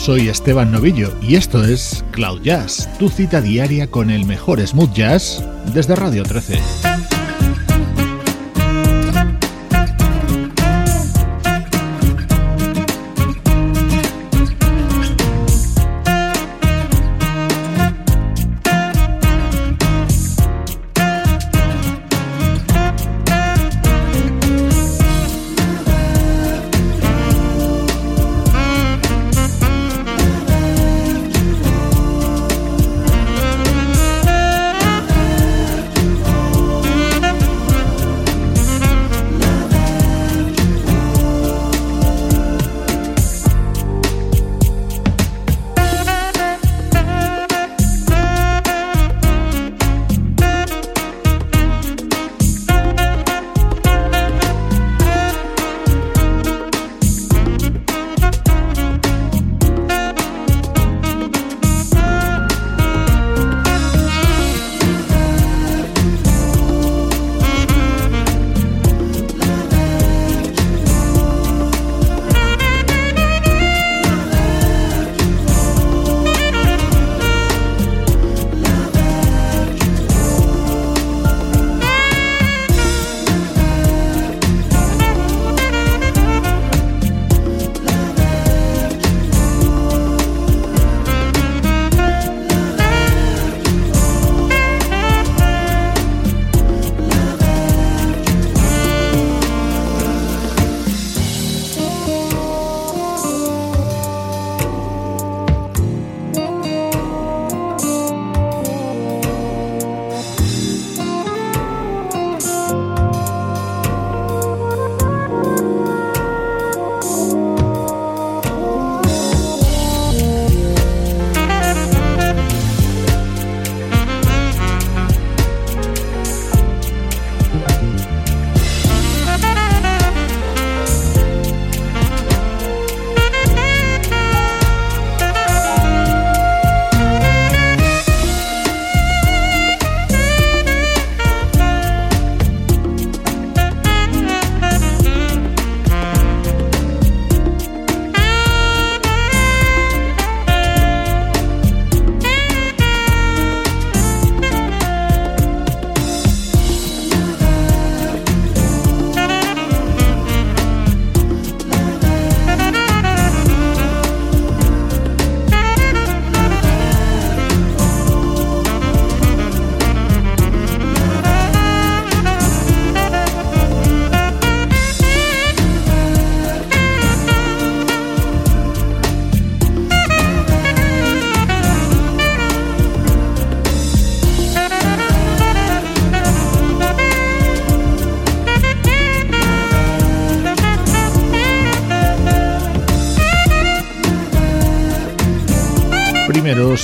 Soy Esteban Novillo y esto es Cloud Jazz, tu cita diaria con el mejor smooth jazz desde Radio 13.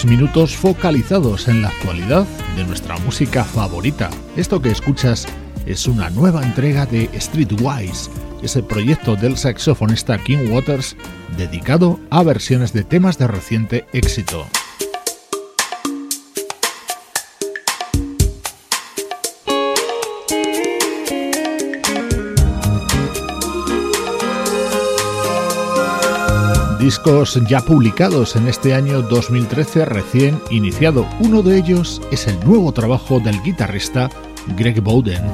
Minutos focalizados en la actualidad de nuestra música favorita. Esto que escuchas es una nueva entrega de Streetwise, ese proyecto del saxofonista King Waters dedicado a versiones de temas de reciente éxito. Discos ya publicados en este año 2013 recién iniciado. Uno de ellos es el nuevo trabajo del guitarrista Greg Bowden.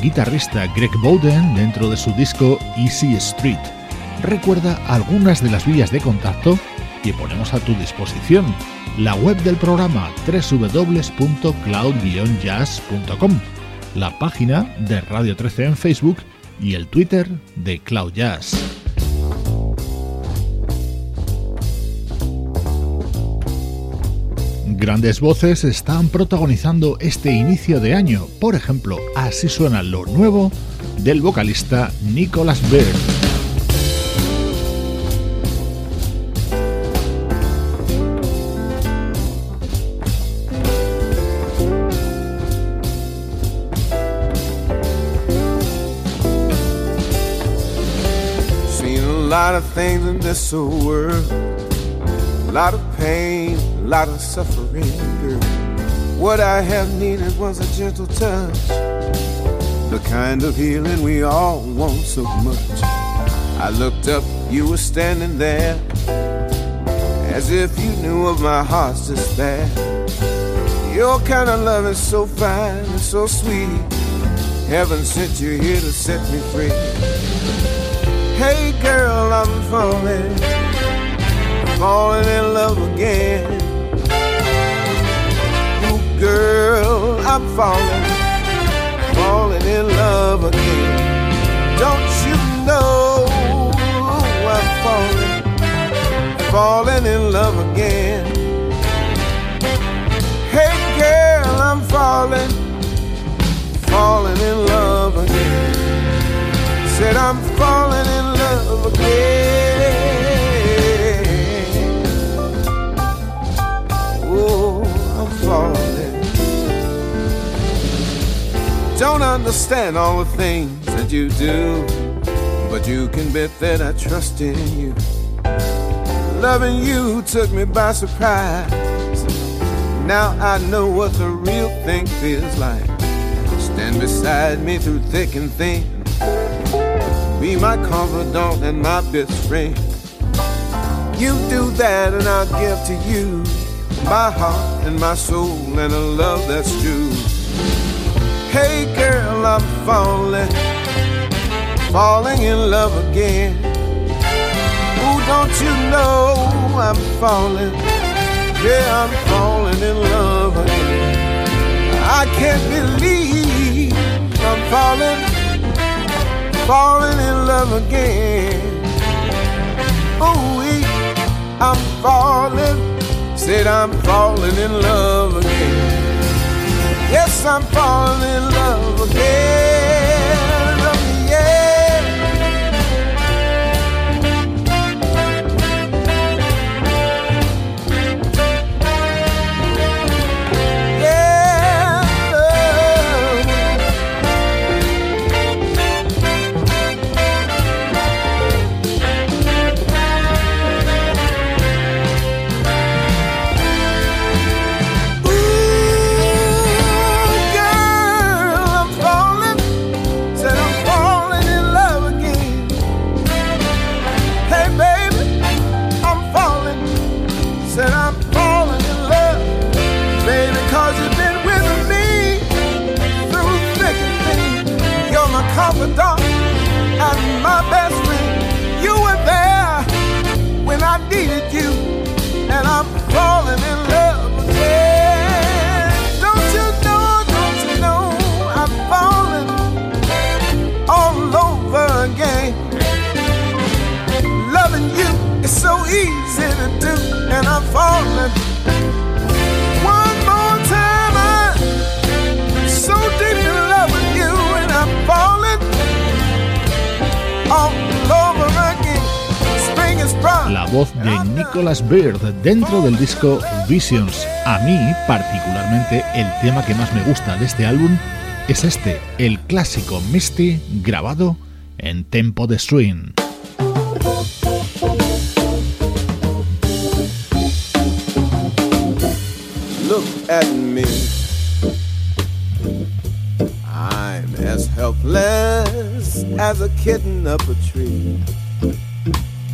Guitarrista Greg Bowden dentro de su disco Easy Street. Recuerda algunas de las vías de contacto que ponemos a tu disposición. La web del programa www.cloud-jazz.com, la página de Radio 13 en Facebook y el Twitter de Cloud Jazz. Grandes voces están protagonizando este inicio de año. Por ejemplo, así suena lo nuevo del vocalista Nicholas Bird. Lot of suffering, girl. What I have needed was a gentle touch, the kind of healing we all want so much. I looked up, you were standing there, as if you knew of my heart's despair. Your kind of love is so fine and so sweet. Heaven sent you here to set me free. Hey girl, I'm falling, falling in love again. Girl, I'm falling, falling in love again. Don't you know I'm falling, falling in love again? Hey girl, I'm falling, falling in love again. Said I'm falling in love again. Oh, Don't understand all the things that you do, but you can bet that I trust in you. Loving you took me by surprise. Now I know what the real thing feels like. Stand beside me through thick and thin be my confidant and my best friend. You do that, and I'll give to you my heart and my soul and a love that's true. Hey, girl, I'm falling, falling in love again. Ooh, don't you know I'm falling? Yeah, I'm falling in love again. I can't believe I'm falling falling in love again. Ooh, I'm falling. Said I'm falling in love again. Yes, I'm falling in love again. De Nicholas Bird dentro del disco Visions. A mí, particularmente, el tema que más me gusta de este álbum es este, el clásico Misty grabado en tempo de swing. Look at me. I'm as helpless as a kitten up a tree.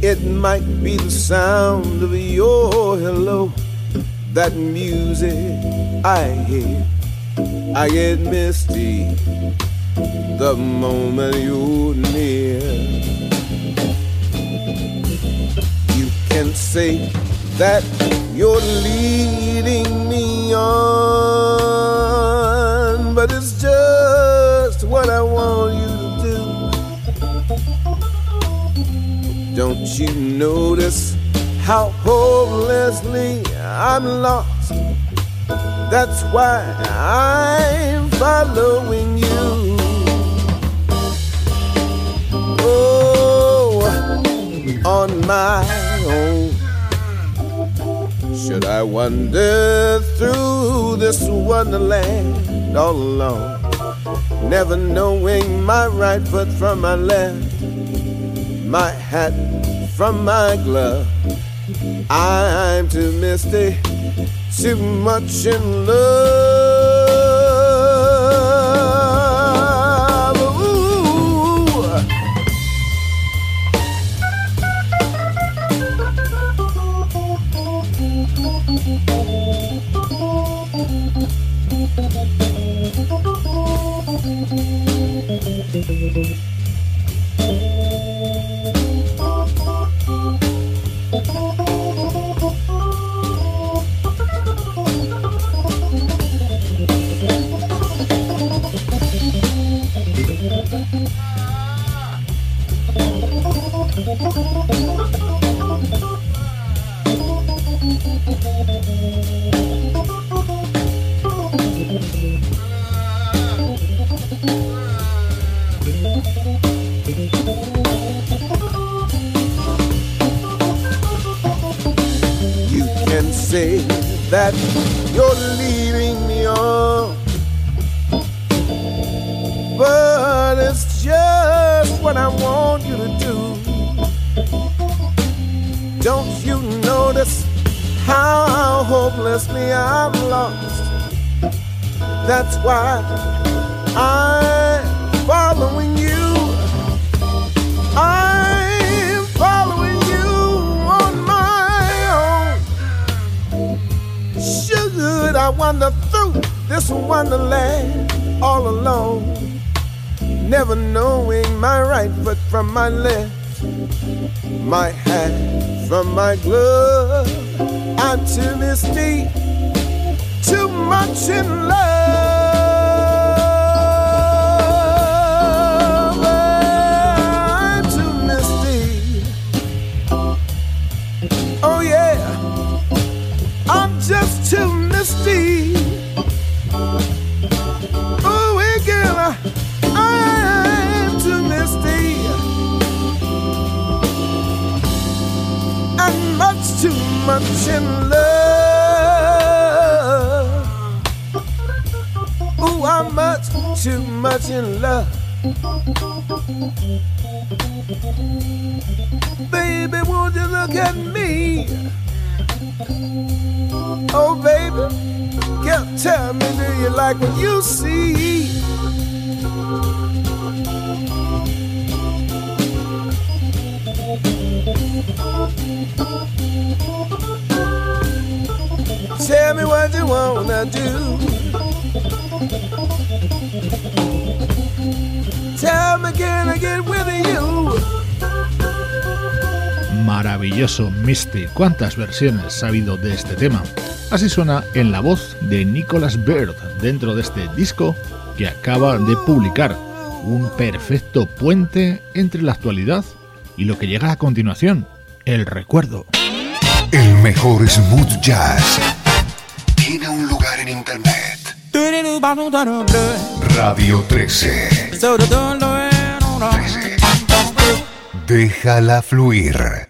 It might be the sound of your hello, that music I hear. I get misty the moment you're near. You can say that you're leading me on, but it's just what I want you Don't you notice how hopelessly I'm lost? That's why I'm following you. Oh, on my own. Should I wander through this wonderland all alone, never knowing my right foot from my left, my hat from my glove? I'm too misty, too much in love. In love. Baby, won't you look at me? Oh, baby, can't tell me, do you like what you see? Tell me what you wanna do. Maravilloso Misty. ¿Cuántas versiones ha habido de este tema? Así suena en la voz de Nicholas Bird dentro de este disco que acaba de publicar. Un perfecto puente entre la actualidad y lo que llega a continuación, el recuerdo. El mejor smooth jazz tiene un lugar en internet. Radio 13. 13. Déjala fluir.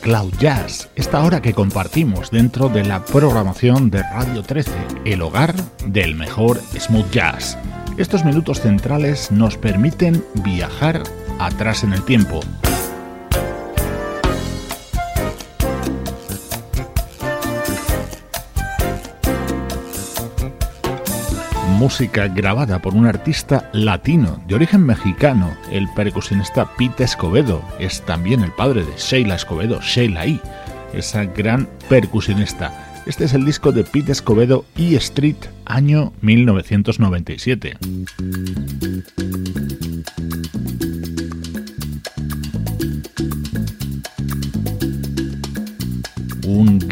Cloud Jazz, esta hora que compartimos dentro de la programación de Radio 13, el hogar del mejor smooth jazz. Estos minutos centrales nos permiten viajar atrás en el tiempo música grabada por un artista latino de origen mexicano, el percusionista Pete Escobedo. Es también el padre de Sheila Escobedo, Sheila E., esa gran percusionista. Este es el disco de Pete Escobedo E Street, año 1997.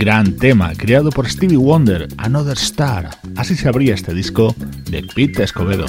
Gran tema creado por Stevie Wonder, Another Star. Así se abría este disco de Pete Escobedo.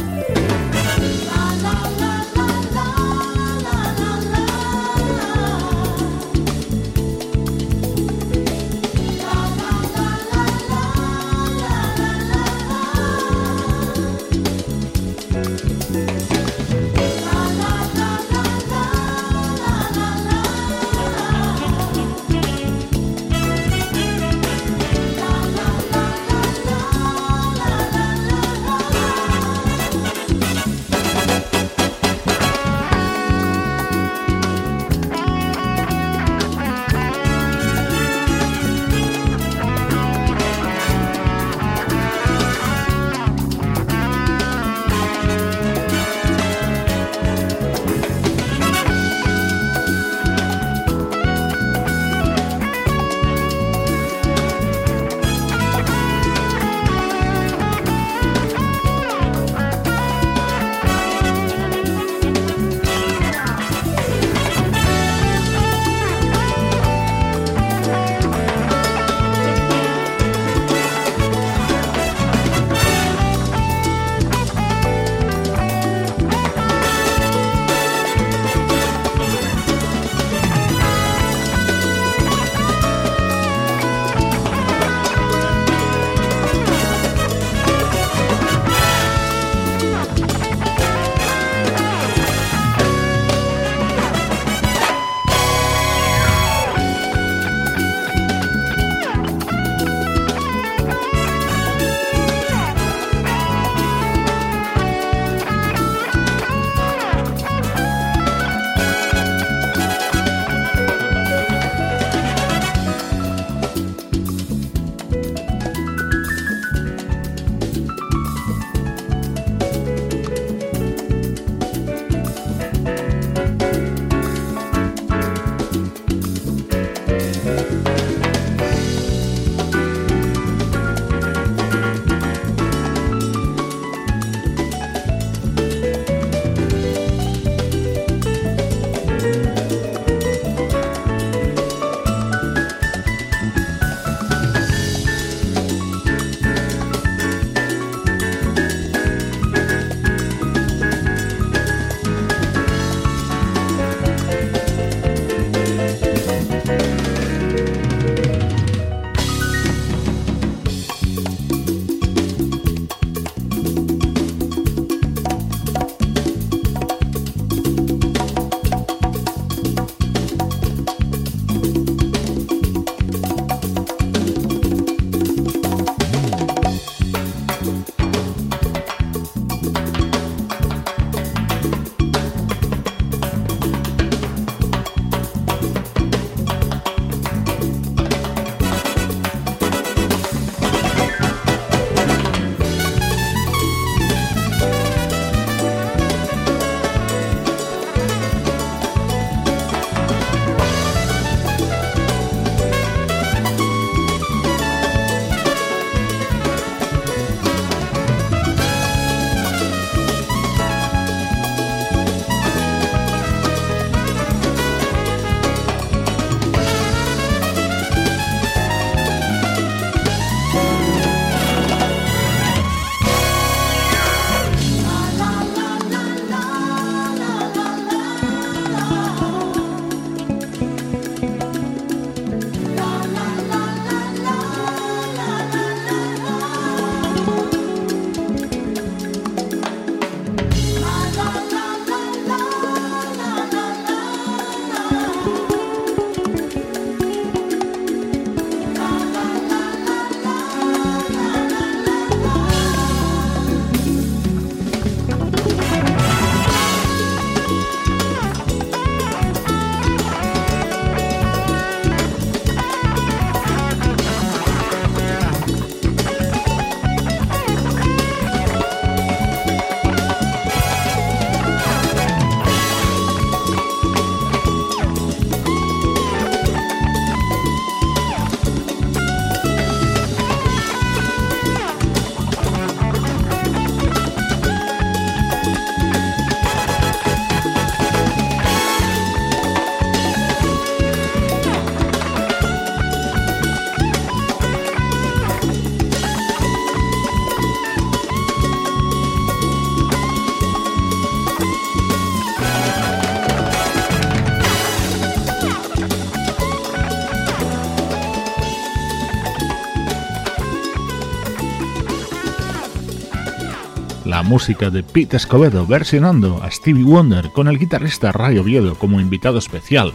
Música de Pete Escobedo versionando a Stevie Wonder con el guitarrista Ray Oviedo como invitado especial.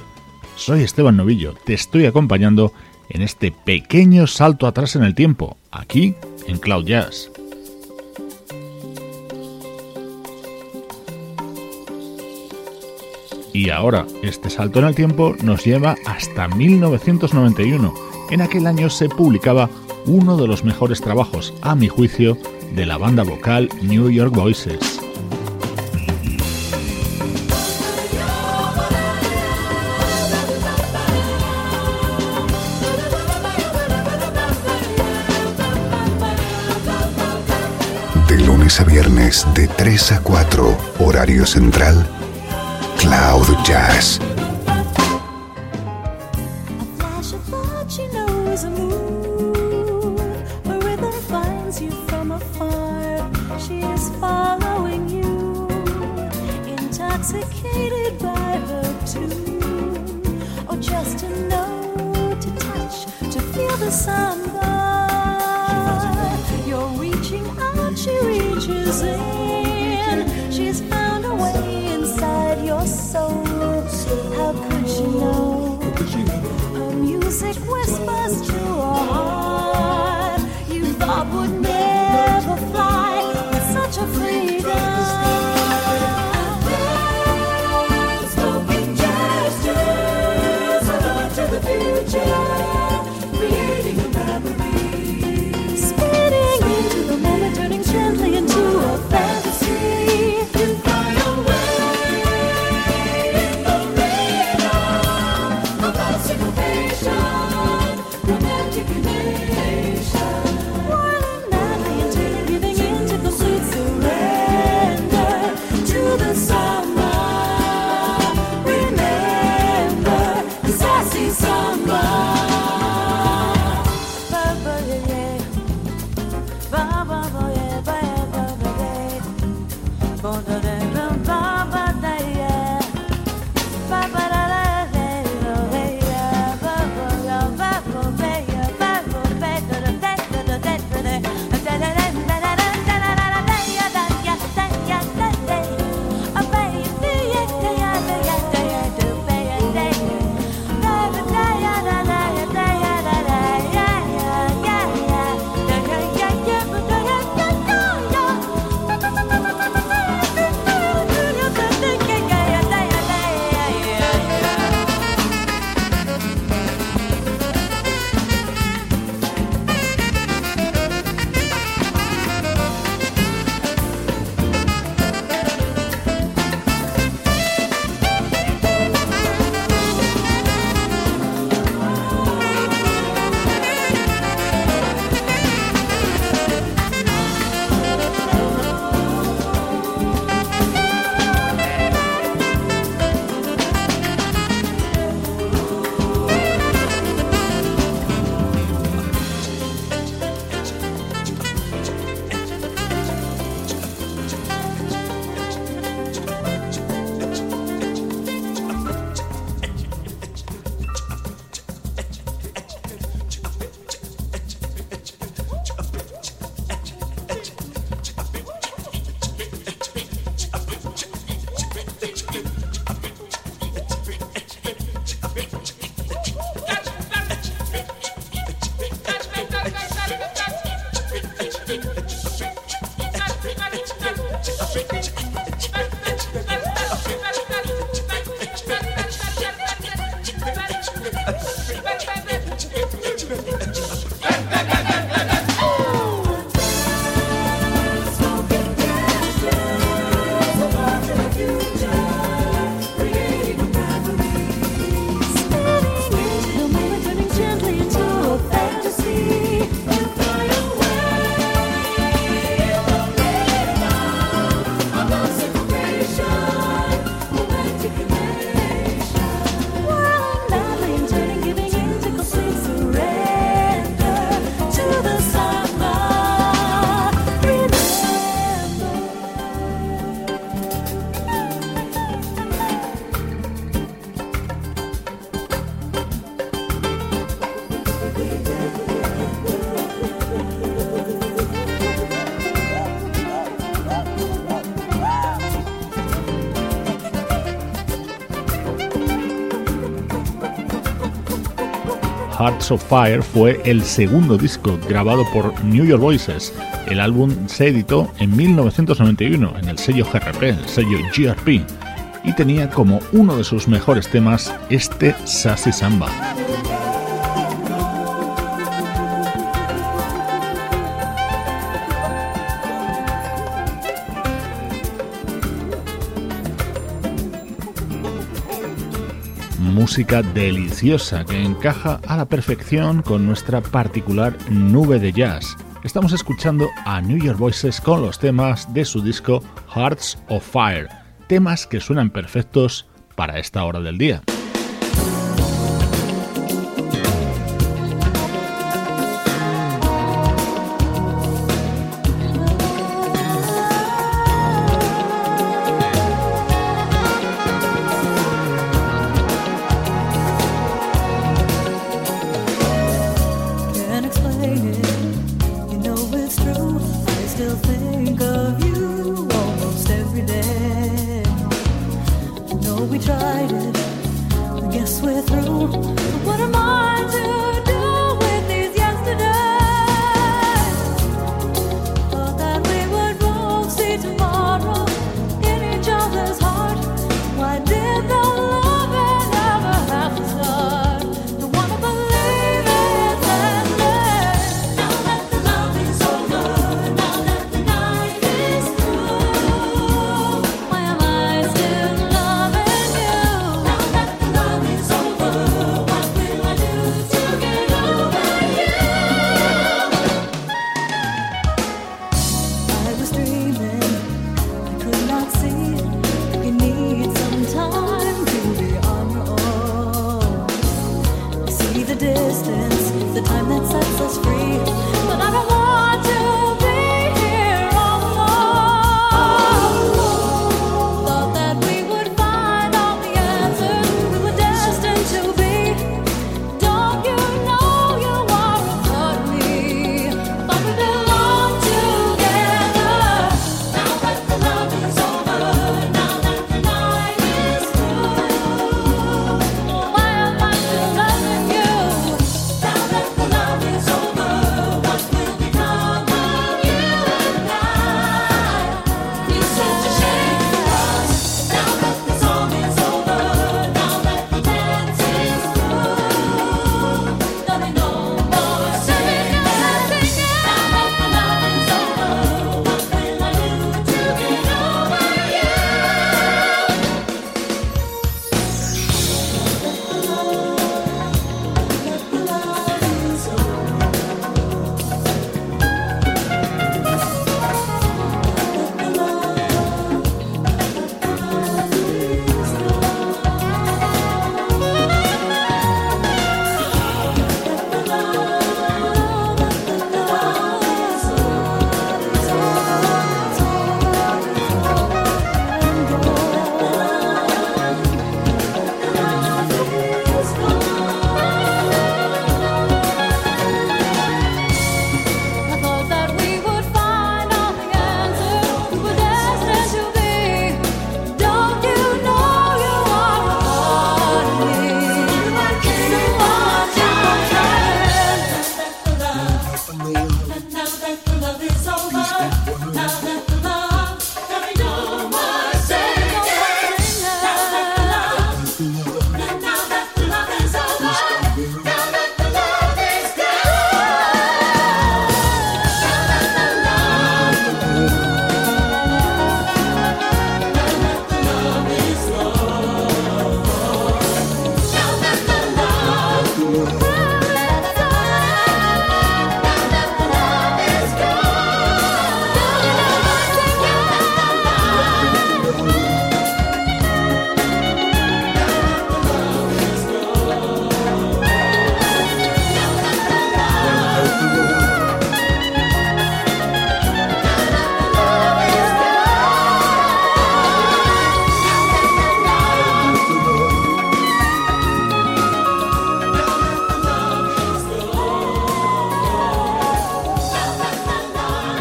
Soy Esteban Novillo, te estoy acompañando en este pequeño salto atrás en el tiempo, aquí en Cloud Jazz. Y ahora, este salto en el tiempo nos lleva hasta 1991. En aquel año se publicaba uno de los mejores trabajos, a mi juicio, de la banda vocal New York Voices. De lunes a viernes, de 3 a 4, horario central, Cloud Jazz. fire, she is following you, intoxicated by her tune. Oh, just to know, to touch, to feel the sun burn. You're reaching out, she reaches in. She's found a way inside your soul. How could she know? Her music. Fire fue el segundo disco grabado por New York Voices. El álbum se editó en 1991 en el sello GRP, el sello GRP, y tenía como uno de sus mejores temas este Sassy Samba. Música deliciosa que encaja a la perfección con nuestra particular nube de jazz. Estamos escuchando a New York Voices con los temas de su disco Hearts of Fire, temas que suenan perfectos para esta hora del día.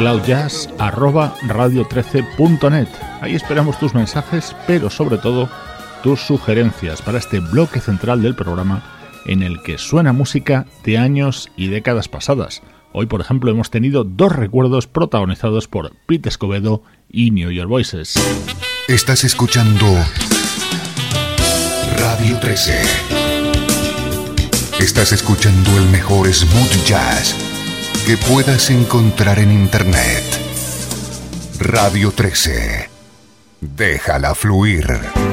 cloudjazz@radio13.net. Ahí esperamos tus mensajes, pero sobre todo tus sugerencias para este bloque central del programa en el que suena música de años y décadas pasadas. Hoy, por ejemplo, hemos tenido dos recuerdos protagonizados por Pete Escobedo y New York Voices. Estás escuchando Radio 13. Estás escuchando el mejor smooth jazz que puedas encontrar en Internet. Radio 13. Déjala fluir.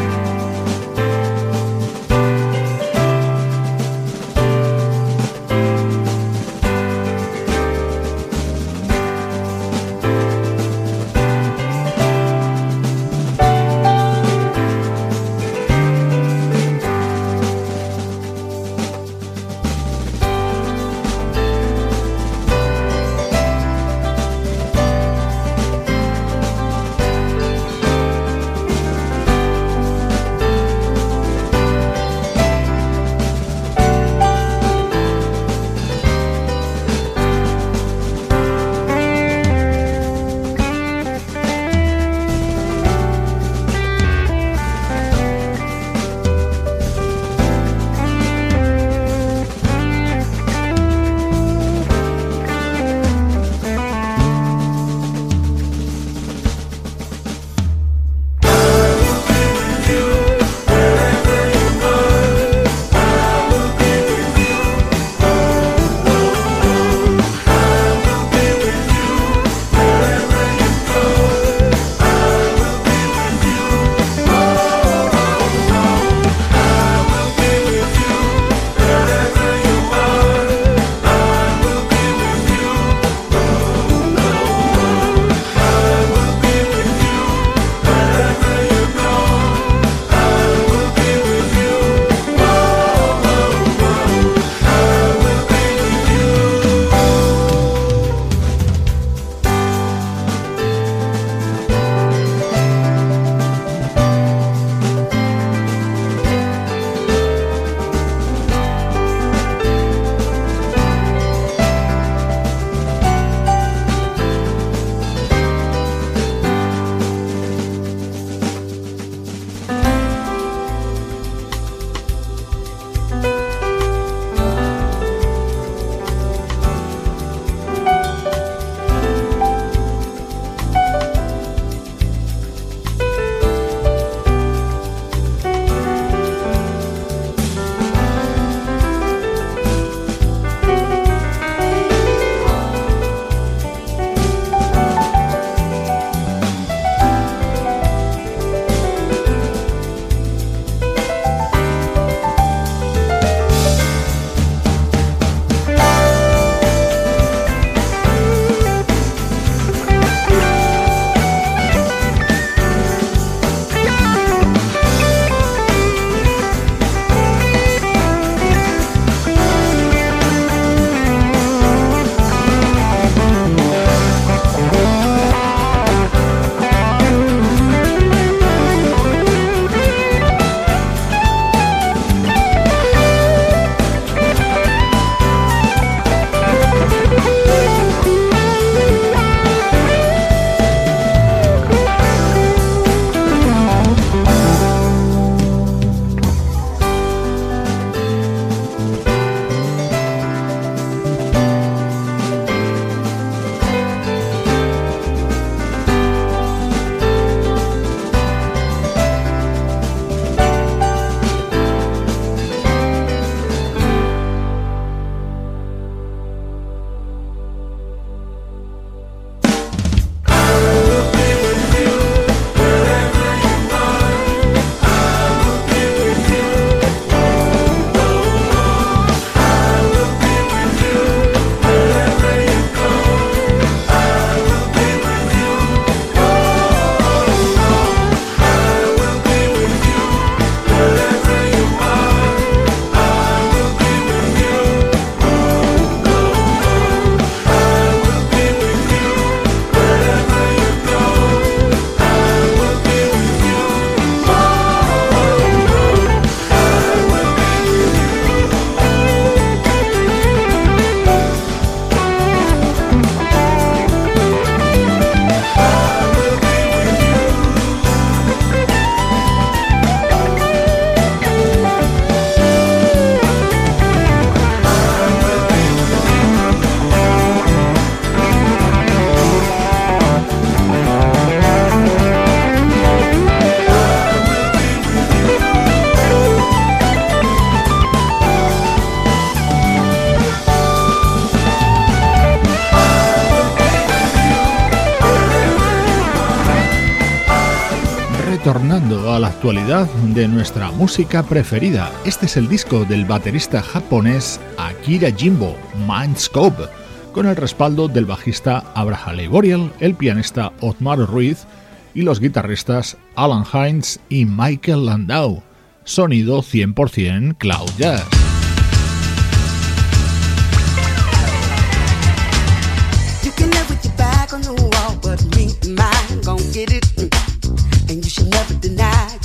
actualidad de nuestra música preferida. Este es el disco del baterista japonés Akira Jimbo, Mindscope, con el respaldo del bajista Abraham Boriel, el pianista Otmar Ruiz y los guitarristas Alan Hines y Michael Landau. Sonido 100% Cloud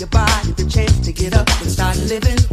your body the chance to get up and start living.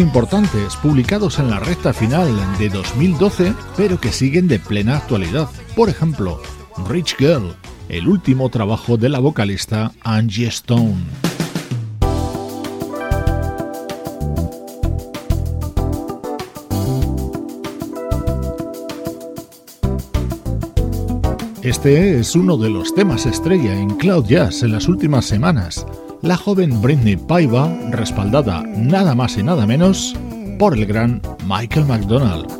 importantes publicados en la recta final de 2012, pero que siguen de plena actualidad. Por ejemplo, Rich Girl, el último trabajo de la vocalista Angie Stone. Este es uno de los temas estrella en Cloud Jazz en las últimas semanas la joven Britney Paiva, respaldada nada más y nada menos por el gran Michael McDonald.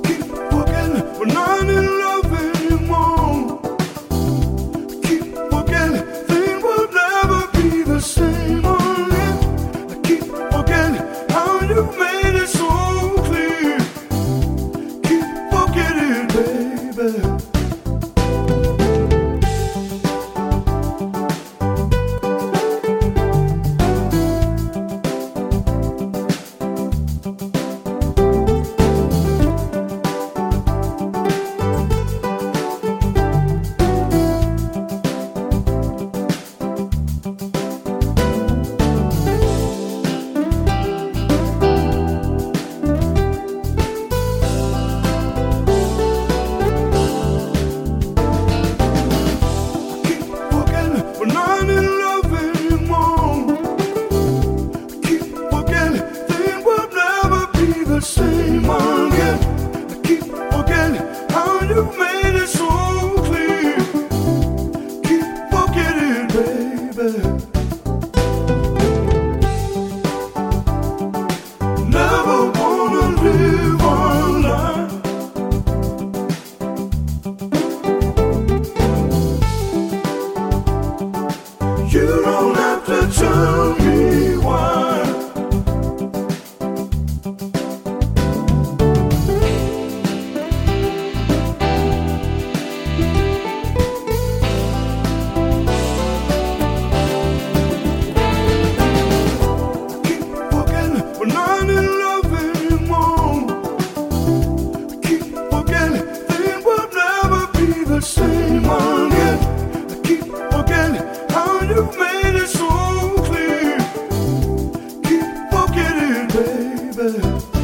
Baby.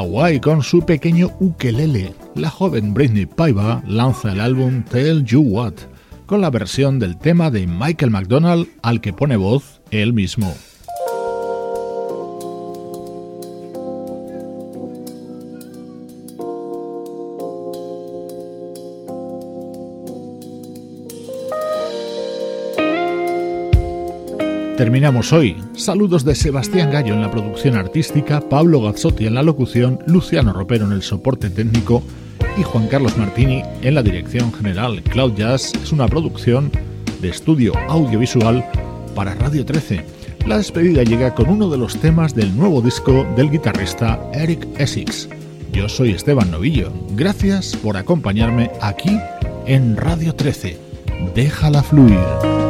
Hawái con su pequeño ukelele, la joven Britney Paiva lanza el álbum Tell You What, con la versión del tema de Michael McDonald al que pone voz él mismo. Terminamos hoy. Saludos de Sebastián Gallo en la producción artística, Pablo Gazzotti en la locución, Luciano Ropero en el soporte técnico y Juan Carlos Martini en la dirección general. Cloud Jazz es una producción de estudio audiovisual para Radio 13. La despedida llega con uno de los temas del nuevo disco del guitarrista Eric Essex. Yo soy Esteban Novillo. Gracias por acompañarme aquí en Radio 13. Déjala fluir.